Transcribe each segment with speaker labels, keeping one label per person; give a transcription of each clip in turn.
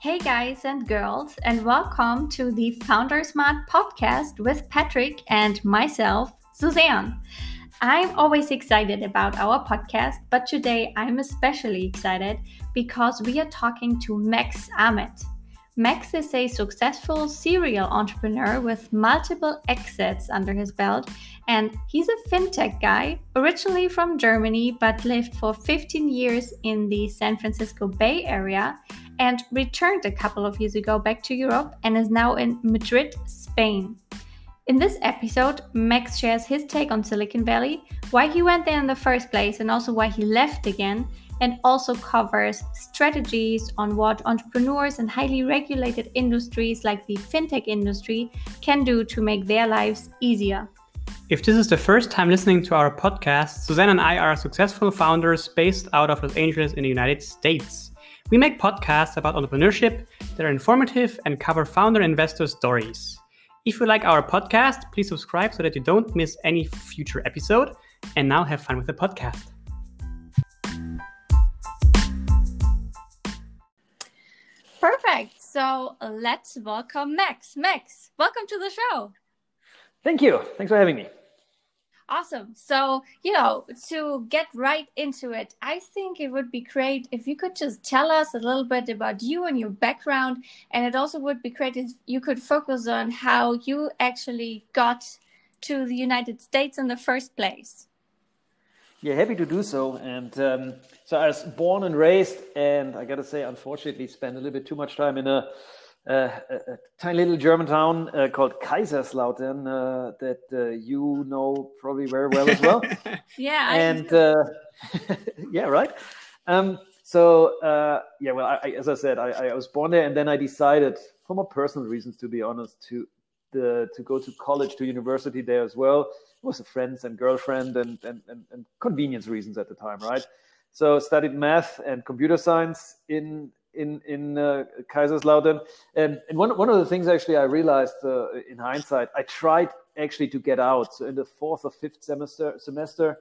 Speaker 1: Hey, guys and girls, and welcome to the Founder Smart podcast with Patrick and myself, Suzanne. I'm always excited about our podcast, but today I'm especially excited because we are talking to Max Ahmed. Max is a successful serial entrepreneur with multiple exits under his belt, and he's a fintech guy, originally from Germany, but lived for 15 years in the San Francisco Bay Area and returned a couple of years ago back to Europe and is now in Madrid, Spain. In this episode, Max shares his take on Silicon Valley, why he went there in the first place, and also why he left again and also covers strategies on what entrepreneurs in highly regulated industries like the fintech industry can do to make their lives easier.
Speaker 2: If this is the first time listening to our podcast, Suzanne and I are successful founders based out of Los Angeles in the United States. We make podcasts about entrepreneurship that are informative and cover founder investor stories. If you like our podcast, please subscribe so that you don't miss any future episode. And now have fun with the podcast.
Speaker 1: Perfect. So let's welcome Max. Max, welcome to the show.
Speaker 3: Thank you. Thanks for having me.
Speaker 1: Awesome. So, you know, to get right into it, I think it would be great if you could just tell us a little bit about you and your background. And it also would be great if you could focus on how you actually got to the United States in the first place.
Speaker 3: Yeah, happy to do so. And um, so I was born and raised, and I got to say, unfortunately, spent a little bit too much time in a, a, a tiny little German town uh, called Kaiserslautern uh, that uh, you know probably very well as well.
Speaker 1: yeah.
Speaker 3: And uh, yeah, right. Um, so uh, yeah, well, I, as I said, I, I was born there, and then I decided, for more personal reasons, to be honest, to the, to go to college, to university there as well it was a friends and girlfriend and, and, and, and convenience reasons at the time, right? So studied math and computer science in in in uh, Kaiserslautern, and and one one of the things actually I realized uh, in hindsight, I tried actually to get out. So in the fourth or fifth semester semester,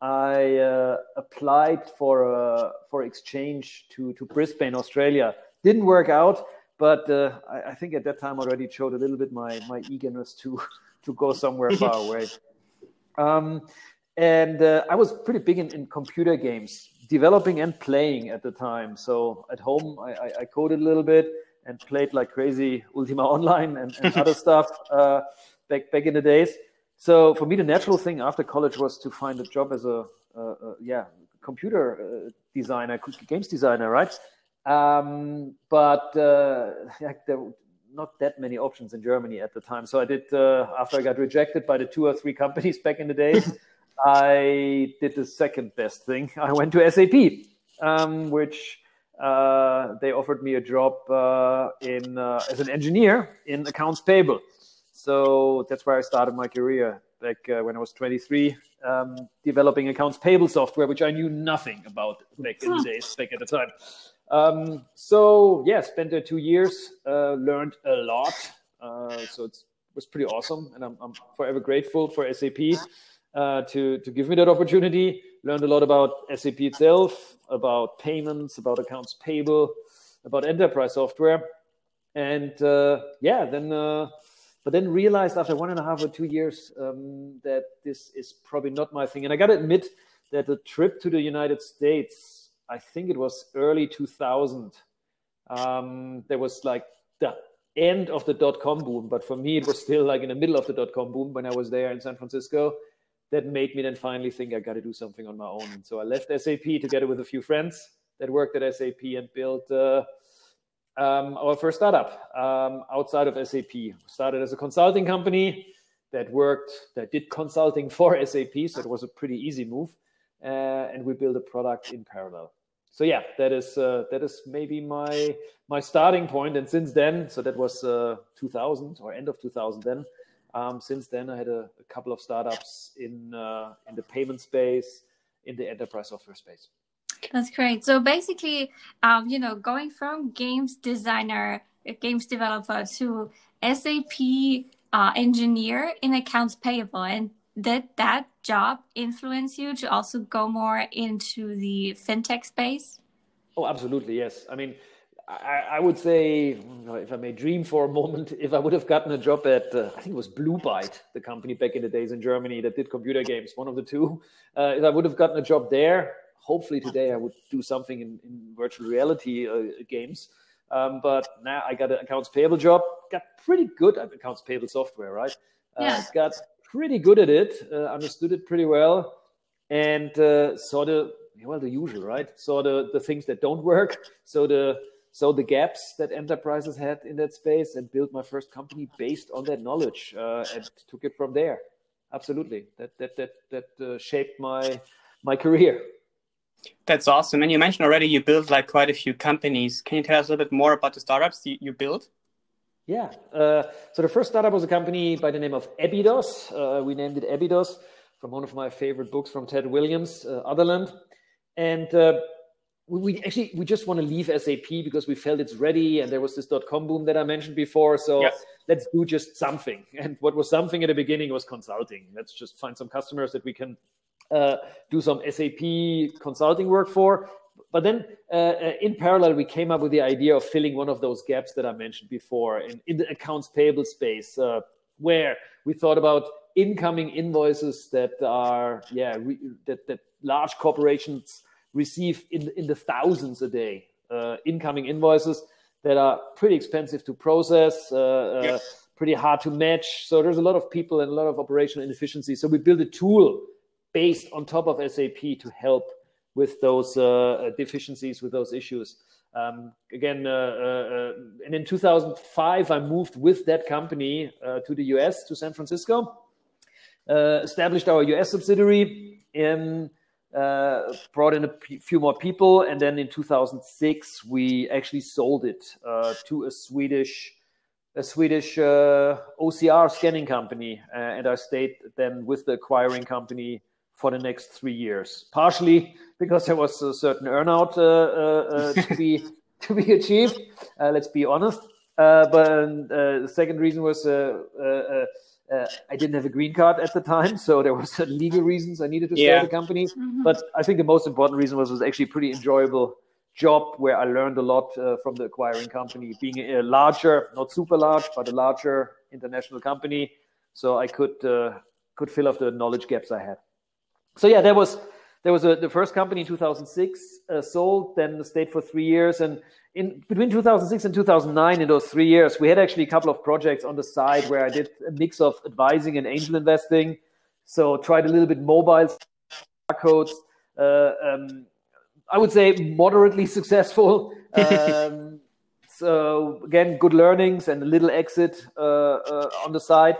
Speaker 3: I uh, applied for uh, for exchange to to Brisbane, Australia. Didn't work out, but uh, I, I, think at that time already showed a little bit my my eagerness to to go somewhere far away. Um, and uh, I was pretty big in, in, computer games, developing and playing at the time. So at home, I, I, I coded a little bit and played like crazy Ultima Online and, and other stuff uh, back back in the days. So for me, the natural thing after college was to find a job as a, yeah computer uh, designer, games designer, right? Um, but uh, there not that many options in Germany at the time. So I did uh, after I got rejected by the two or three companies back in the days. I did the second best thing. I went to SAP, um, which uh, they offered me a job uh, in uh, as an engineer in accounts payable. So that's where I started my career back uh, when I was 23, um, developing accounts payable software, which I knew nothing about back in the days, back at the time. Um, so yeah, spent there two years, uh, learned a lot. Uh, so it was pretty awesome, and I'm, I'm forever grateful for SAP uh, to to give me that opportunity. Learned a lot about SAP itself, about payments, about accounts payable, about enterprise software, and uh, yeah, then. Uh, but then realized after one and a half or two years um, that this is probably not my thing. And I got to admit that the trip to the United States I think it was early 2000. Um, there was like the end of the dot com boom, but for me, it was still like in the middle of the dot com boom when I was there in San Francisco. That made me then finally think I got to do something on my own. And so I left SAP together with a few friends that worked at SAP and built uh, um, our first startup um, outside of SAP. Started as a consulting company that worked, that did consulting for SAP. So it was a pretty easy move. Uh, and we built a product in parallel so yeah, that is uh, that is maybe my my starting point. And since then, so that was uh, 2000 or end of 2000. Then, um, since then, I had a, a couple of startups in uh, in the payment space, in the enterprise software space.
Speaker 1: That's great. So basically, um, you know, going from games designer, games developer to SAP uh, engineer in accounts payable, and did that job influence you to also go more into the fintech space?
Speaker 3: Oh, absolutely, yes. I mean, I, I, would say, if I may dream for a moment, if I would have gotten a job at, uh, I think it was Blue Byte, the company back in the days in Germany that did computer games, one of the two. Uh, if I would have gotten a job there, hopefully today I would do something in, in virtual reality uh, games. Um, but now I got an accounts payable job, got pretty good at accounts payable software, right? Uh, yeah. Got pretty good at it, uh, understood it pretty well, and uh, saw the well the usual, right? Saw the the things that don't work, so the so the gaps that enterprises had in that space, and built my first company based on that knowledge, uh, and took it from there. Absolutely, that that that that uh, shaped my my career.
Speaker 2: That's awesome. And you mentioned already you built like quite a few companies. Can you tell us a little bit more about the startups you, you built?
Speaker 3: Yeah. Uh, so the first startup was a company by the name of Ebydos. Uh, we named it Ebydos from one of my favorite books from Tad Williams, uh, Otherland. And uh, we, actually we just want to leave SAP because we felt it's ready, and there was this dot com boom that I mentioned before. So yes. let's do just something. And what was something at the beginning was consulting. Let's just find some customers that we can uh, do some SAP consulting work for. But then, uh, uh, in parallel, we came up with the idea of filling one of those gaps that I mentioned before in, in the accounts payable space, uh, where we thought about incoming invoices that are, yeah, re- that, that large corporations receive in, in the thousands a day, uh, incoming invoices that are pretty expensive to process, uh, yes. pretty hard to match. So there's a lot of people and a lot of operational inefficiency. So we built a tool based on top of SAP to help with those uh, deficiencies, with those issues. Um, again, uh, uh, and in 2005, I moved with that company uh, to the US, to San Francisco, uh, established our US subsidiary, in, uh, brought in a p- few more people, and then in 2006, we actually sold it to a Swedish a Swedish OCR scanning company, and I stayed then with the acquiring company for the next three years. Partially because there was a certain earnout uh, uh, uh to be to be achieved. Uh, let's be honest. Uh, but the second reason was I didn't have a green card at the time, so there was legal reasons I needed to stay yeah. at the company. Mm-hmm. But I think the most important reason was was actually a pretty enjoyable job where I learned a lot uh, from the acquiring company, being a larger, not super large, but a larger international company. So I could uh, could fill up the knowledge gaps I had so yeah, there was there was a, the first company in 2006 uh, sold, then stayed for three years, and in between 2006 and 2009, in those three years, we had actually a couple of projects on the side where I did a mix of advising and angel investing. So tried a little bit mobile codes. Uh, um, I would say moderately successful. Um, so again, good learnings and a little exit uh, uh on the side.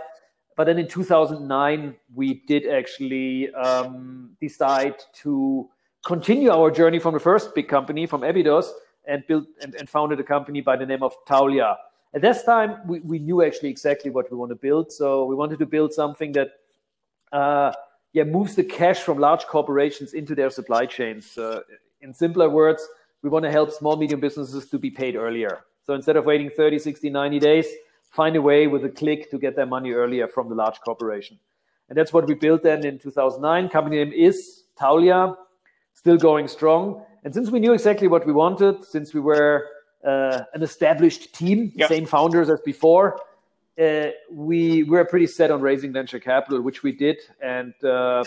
Speaker 3: But then in 2009, we did actually um, decide to continue our journey from the first big company, from Ebydos, and built and, and founded a company by the name of Taulia. At this time, we, we knew actually exactly what we want to build. So we wanted to build something that uh, yeah, moves the cash from large corporations into their supply chains. Uh, in simpler words, we want to help small, medium businesses to be paid earlier. So instead of waiting 30, 60, 90 days, find a way with a click to get their money earlier from the large corporation. And that's what we built then in 2009. Company name is Taulia, still going strong. And since we knew exactly what we wanted, since we were uh, an established team, yep. same founders as before, uh, we were pretty set on raising venture capital, which we did. And uh,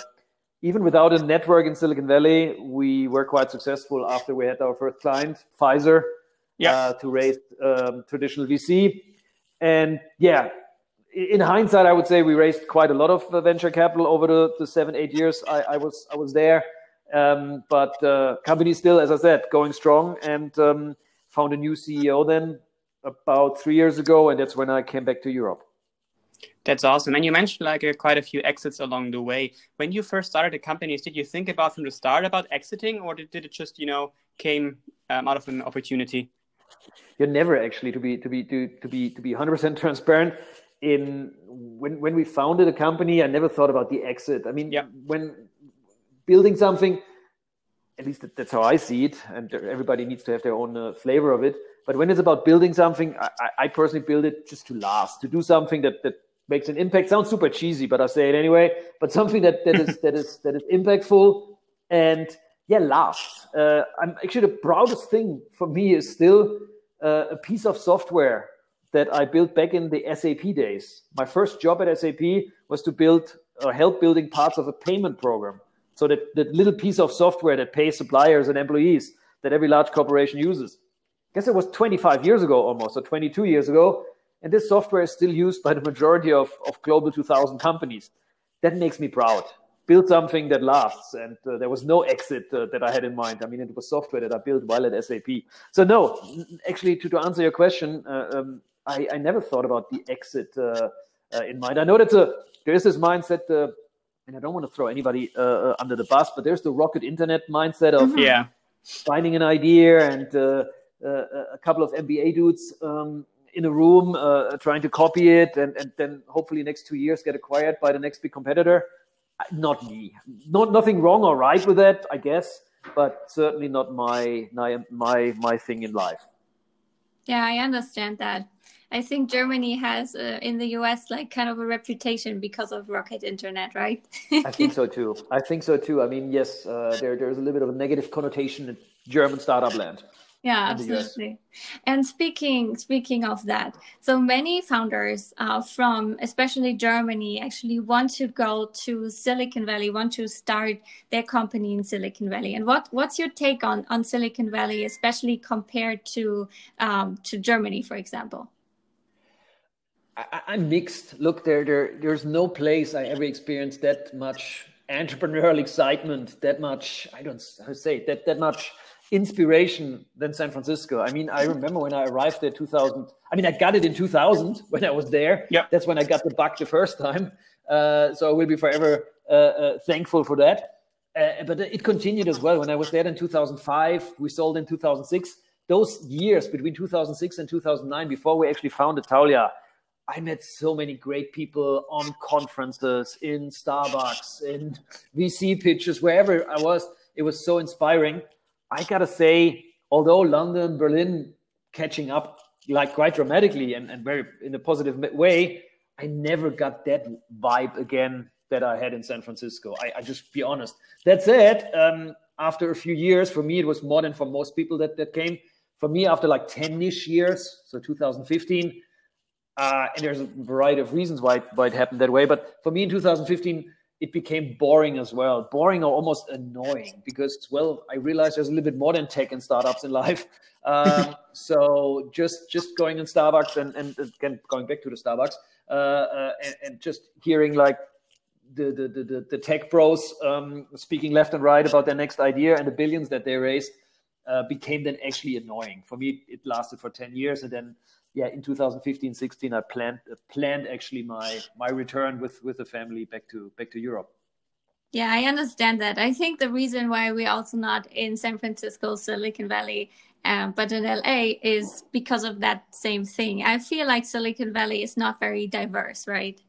Speaker 3: even without a network in Silicon Valley, we were quite successful after we had our first client, Pfizer, yep. Uh, to raise um, traditional VC. And yeah, in hindsight, I would say we raised quite a lot of uh, venture capital over the, the seven, eight years I, I was I was there. Um, but uh, company still, as I said, going strong, and um, found a new CEO then about three years ago, and that's when I came back to Europe.
Speaker 2: That's awesome. And you mentioned like uh, quite a few exits along the way. When you first started the companies, did you think about from the start about exiting, or did, did it just you know came um, out of an opportunity?
Speaker 3: You're never actually to be to be to, to be to be 100% transparent. In when when we founded a company i never thought about the exit. I mean yeah. when building something at least that's how i see it and everybody needs to have their own uh, flavor of it. But when it's about building something I, I personally build it just to last to do something that that makes an impact. Sounds super cheesy but i say it anyway. But something that that is that is that is impactful and yeah lasts uh, i'm actually the proudest thing for me is still uh, a piece of software that I built back in the SAP days. My first job at SAP was to build or help building parts of a payment program. So that, that little piece of software that pays suppliers and employees that every large corporation uses. I guess it was 25 years ago almost, or 22 years ago. And this software is still used by the majority of, of global 2000 companies. That makes me proud. Build something that lasts. And uh, there was no exit uh, that I had in mind. I mean, it was software that I built while at SAP. So, no, actually, to, to answer your question, uh, um, I, I, never thought about the exit uh, uh, in mind. I know that uh, there is this mindset and I don't want to throw anybody under the bus, but there's the rocket internet mindset of
Speaker 2: mm-hmm. yeah.
Speaker 3: finding an idea and uh, uh a couple of MBA dudes um, in a room uh, trying to copy it, and, and then hopefully next two years get acquired by the next big competitor. Not me. Not nothing wrong or right with that, I guess, but certainly not my my my, my thing in life.
Speaker 1: Yeah, I understand that. I think Germany has uh, in the US like kind of a reputation because of rocket internet, right?
Speaker 3: I think so too. I think so too. I mean, yes, uh, there there's a little bit of a negative connotation in German startup land.
Speaker 1: Yeah, absolutely. And speaking speaking of that, so many founders uh, from especially Germany actually want to go to Silicon Valley, want to start their company in Silicon Valley. And what what's your take on on Silicon Valley, especially compared to um, to Germany, for example?
Speaker 3: I, am mixed. Look, there, there, there's no place I ever experienced that much entrepreneurial excitement, that much, I don't how to say that, that much inspiration than San Francisco. I mean, I remember when I arrived there 2000. I mean, I got it in 2000 when I was there.
Speaker 2: Yeah.
Speaker 3: That's when I got the bug the first time. Uh, so I will be forever uh, uh, thankful for that. Uh, but it continued as well. When I was there in 2005, we sold in 2006. Those years between 2006 and 2009, before we actually founded Taulia, I met so many great people on conferences, in Starbucks, in VC pitches, wherever I was. It was so inspiring. I gotta say, although London, Berlin catching up like quite dramatically and, and very in a positive way, I never got that vibe again that I had in San Francisco. I, I just be honest. That said, um, after a few years, for me, it was more than for most people that, that came. For me, after like 10 ish years, so 2015, uh, and there's a variety of reasons why why it happened that way. But for me in 2015, it became boring as well. Boring or almost annoying because, well, I realized there's a little bit more than tech and startups in life. Um, so just just going in Starbucks and, and again going back to the Starbucks uh, uh, and, and, just hearing like the the the, the tech pros um, speaking left and right about their next idea and the billions that they raised uh, became then actually annoying. For me, it lasted for 10 years and then yeah, in 2015, 16, I planned uh, planned actually my my return with with the family back to back to Europe.
Speaker 1: Yeah, I understand that. I think the reason why we're also not in San Francisco, Silicon Valley, um, but in LA is because of that same thing. I feel like Silicon Valley is not very diverse, right?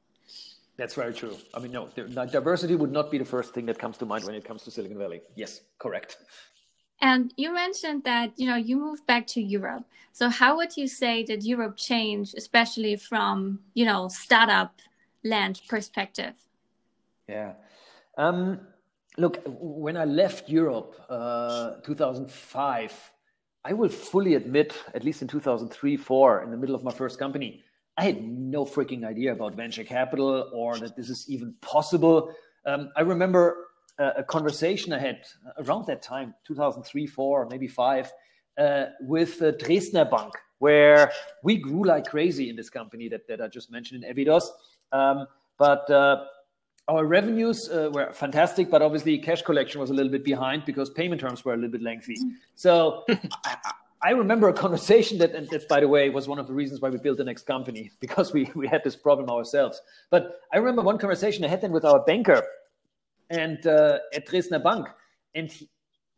Speaker 3: That's very true. I mean, no, diversity would not be the first thing that comes to mind when it comes to Silicon Valley. Yes, correct.
Speaker 1: And you mentioned that you know you moved back to Europe. So how would you say that Europe changed, especially from you know startup land perspective?
Speaker 3: Yeah. Um, look, when I left Europe, uh, 2005, I will fully admit, at least in 2003, four, in the middle of my first company, I had no freaking idea about venture capital or that this is even possible. Um, I remember a conversation I had around that time, 2003, four, maybe five, uh, with uh, Dresdner Bank, where we grew like crazy in this company that, that I just mentioned in Ebydos. Um, but uh, our revenues uh, were fantastic, but obviously cash collection was a little bit behind because payment terms were a little bit lengthy. So I, I, remember a conversation that, and that, by the way, was one of the reasons why we built the next company because we, we had this problem ourselves. But I remember one conversation I had then with our banker and uh, at Dresdner Bank, and he,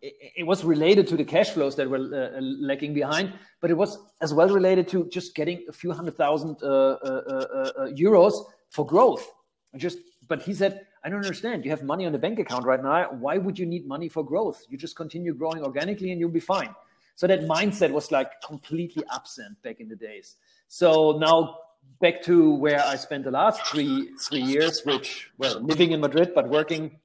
Speaker 3: it was related to the cash flows that were uh, lagging behind, but it was as well related to just getting a few hundred thousand uh, uh, uh, uh euros for growth. just, but he said, I don't understand. You have money on the bank account right now. Why would you need money for growth? You just continue growing organically, and you'll be fine. So that mindset was like completely absent back in the days. So now back to where I spent the last three three years, which well, living in Madrid but working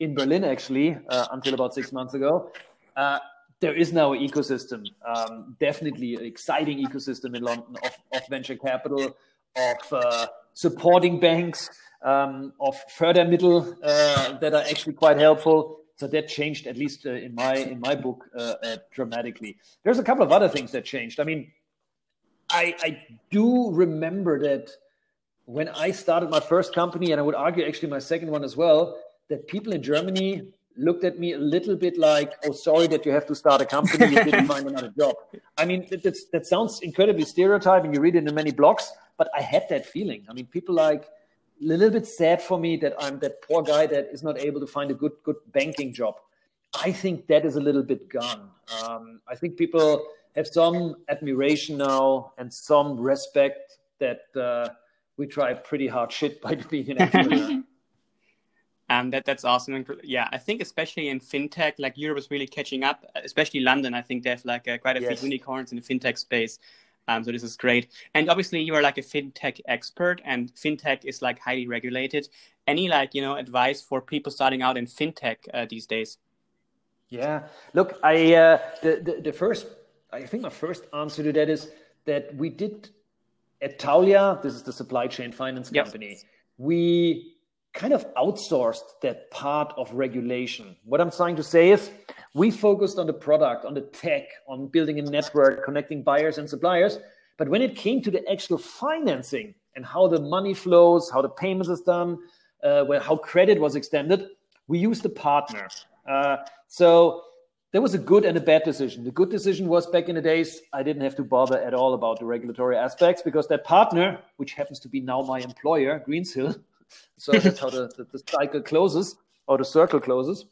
Speaker 3: in Berlin actually uh, until about six months ago. Uh, there is now an ecosystem, um, definitely an exciting ecosystem in London of, of venture capital, of uh, supporting banks, um, of further middle uh, that are actually quite helpful. So that changed, at least uh, in my in my book, uh, dramatically. There's a couple of other things that changed. I mean, I, I do remember that when I started my first company, and I would argue actually my second one as well, that people in Germany looked at me a little bit like, "Oh, sorry that you have to start a company. You didn't find another job." I mean, that, that sounds incredibly stereotyping. You read it in many blogs, but I had that feeling. I mean, people like a little bit sad for me that I'm that poor guy that is not able to find a good good banking job. I think that is a little bit gone. Um, I think people have some admiration now and some respect that uh, we try pretty hard shit by being an entrepreneur.
Speaker 2: Um, that that's awesome. Yeah, I think especially in fintech, like Europe is really catching up. Especially London, I think they have like uh, quite a yes. few unicorns in the fintech space. Um, so this is great. And obviously, you are like a fintech expert, and fintech is like highly regulated. Any like you know advice for people starting out in fintech uh, these days?
Speaker 3: Yeah, look, I uh, the, the the first, I think my first answer to that is that we did at Taulia. This is the supply chain finance company. Yep. We kind of outsourced that part of regulation. What I'm trying to say is we focused on the product, on the tech, on building a network, connecting buyers and suppliers. But when it came to the actual financing and how the money flows, how the payments is done, uh, where, how credit was extended, we used a partner. Uh, so there was a good and a bad decision. The good decision was back in the days, I didn't have to bother at all about the regulatory aspects because that partner, which happens to be now my employer, Greensill, so that's how the, the, the, cycle closes or the circle closes.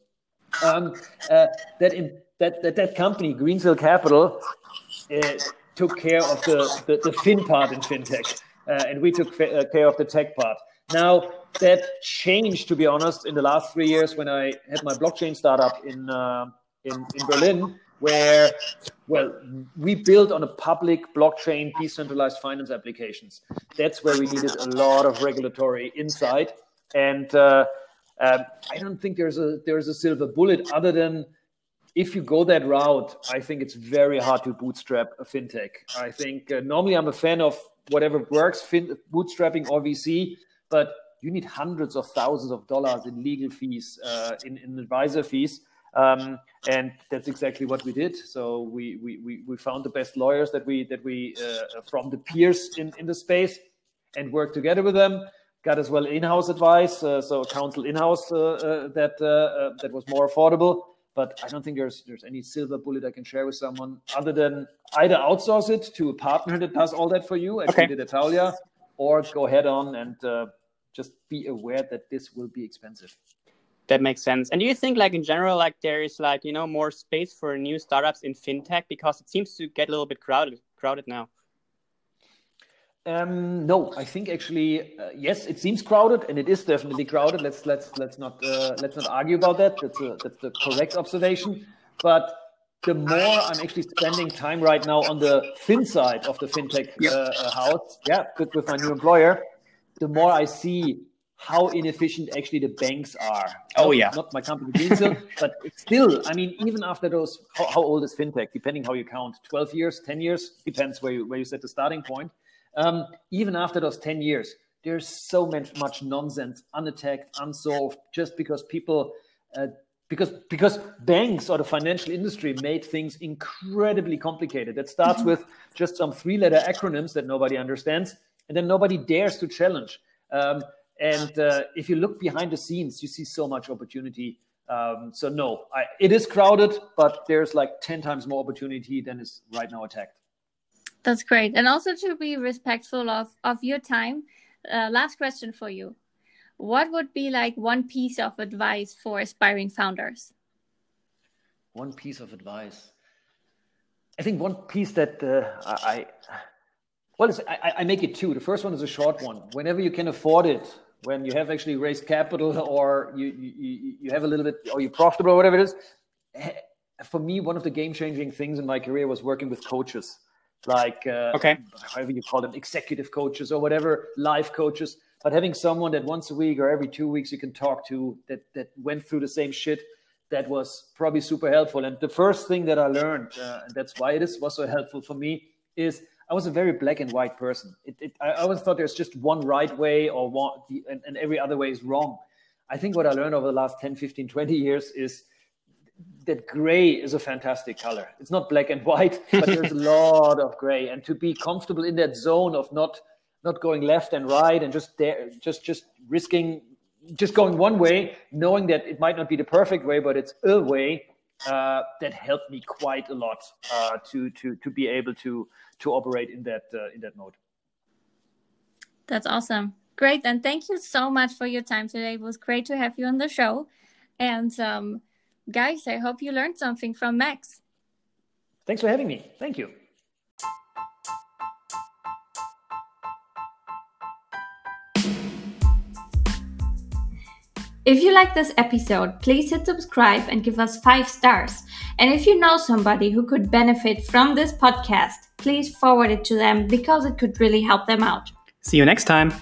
Speaker 3: Um, uh, that, in, that, that that company, Greensill Capital, uh, took care of the, the, the fin part in fintech, uh, and we took uh, care of the tech part. Now that changed, to be honest, in the last three years when I had my blockchain startup in uh, in, in Berlin, where well we built on a public blockchain decentralized finance applications. That's where we needed a lot of regulatory insight. And uh, um, i don't think there's a there's a silver bullet other than if you go that route i think it's very hard to bootstrap a fintech. I think uh, normally i'm a fan of whatever works fin- bootstrapping or vc but you need hundreds of thousands of dollars in legal fees uh, in, in advisor fees um, and that's exactly what we did. So we, we, we, we found the best lawyers that we that we uh, from the peers in, in the space and worked together with them. Got as well in-house advice, uh, so counsel in-house uh, uh that uh, uh, that was more affordable. But I don't think there's there's any silver bullet I can share with someone other than either outsource it to a partner that does all that for you, as okay. did at Taulia, or go head on and just be aware that this will be expensive
Speaker 2: that makes sense. And do you think, like in general, like there is like you know more space for new startups in fintech because it seems to get a little bit crowded crowded now?
Speaker 3: Um, no, I think actually uh, yes, it seems crowded, and it is definitely crowded. Let's let's let's not uh, let's not argue about that. That's a, that's the correct observation. But the more I'm actually spending time right now on the fin side of the fintech yep. uh, house, yeah, good with my new employer, the more I see how inefficient actually the banks are.
Speaker 2: Oh not, yeah,
Speaker 3: not my company Greensill, but still, I mean, even after those, how, how, old is fintech? Depending how you count, twelve years, ten years, depends where you where you set the starting point. Um, even after those ten years, there's so much much nonsense unattacked, unsolved, just because people. Uh, because because banks or the financial industry made things incredibly complicated. That starts mm-hmm. with just some three-letter acronyms that nobody understands, and then nobody dares to challenge. Um, and uh, if you look behind the scenes, you see so much opportunity. Um, so no, I, it is crowded, but there's like ten times more opportunity than is right now attacked.
Speaker 1: That's great, and also to be respectful of of your time. Uh, last question for you: What would be like one piece of advice for aspiring founders?
Speaker 3: One piece of advice. I think one piece that uh, I, well, I, I, make it two. The first one is a short one. Whenever you can afford it, when you have actually raised capital or you, you, you have a little bit or you're profitable or whatever it is eh, for me one of the game changing things in my career was working with coaches. Like uh,
Speaker 2: okay.
Speaker 3: however you call them executive coaches or whatever life coaches. But having someone that once a week or every two weeks you can talk to that that went through the same shit that was probably super helpful. And the first thing that I learned, uh, and that's why it is was so helpful for me, is I was a very black and white person. It, it, I always thought there's just one right way or one, and, and every other way is wrong. I think what I learned over the last 10, 15, 20 years is that gray is a fantastic color. It's not black and white, but there's a lot of gray. And to be comfortable in that zone of not not going left and right and just there, just just risking just going one way, knowing that it might not be the perfect way, but it's a way uh, that helped me quite a lot uh, to to to be able to to operate in that uh, in that mode.
Speaker 1: That's awesome. Great, and thank you so much for your time today. It was great to have you on the show. And um, guys, I hope you learned something from Max.
Speaker 3: Thanks for having me. Thank you.
Speaker 1: If you like this episode, please hit subscribe and give us five stars. And if you know somebody who could benefit from this podcast, please forward it to them because it could really help them out.
Speaker 2: See you next time.